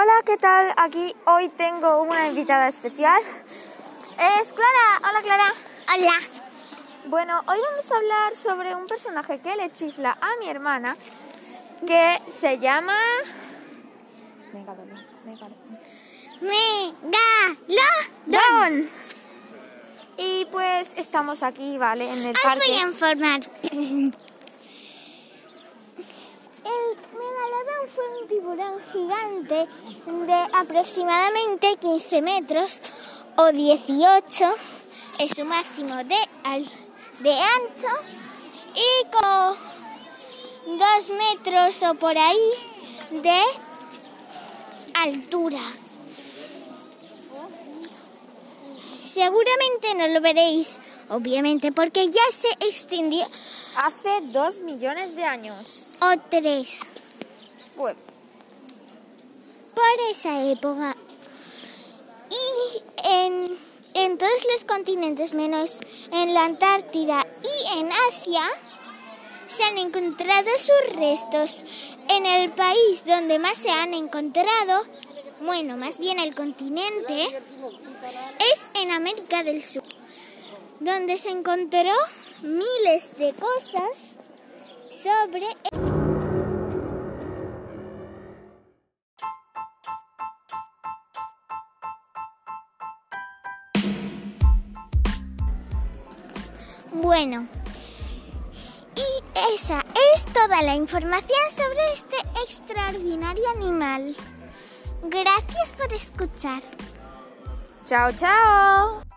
Hola, ¿qué tal? Aquí hoy tengo una invitada especial. Es Clara. Hola, Clara. Hola. Bueno, hoy vamos a hablar sobre un personaje que le chifla a mi hermana que se llama... Megalodon. Megalodon. Y pues estamos aquí, ¿vale? En el Os parque. voy a informar. El un tiburón gigante de aproximadamente 15 metros o 18 es su máximo de, al- de ancho y con 2 metros o por ahí de altura. Seguramente no lo veréis, obviamente, porque ya se extinguió. Hace dos millones de años. O tres. Bueno, por esa época. Y en, todos los continentes, menos en la Antártida y en Asia, se han encontrado sus restos. En el país donde más se han encontrado, bueno, más bien el continente, es en América del Sur, donde se encontró miles de cosas sobre... Bueno, y esa es toda la información sobre este extraordinario animal. Gracias por escuchar. chao, chao.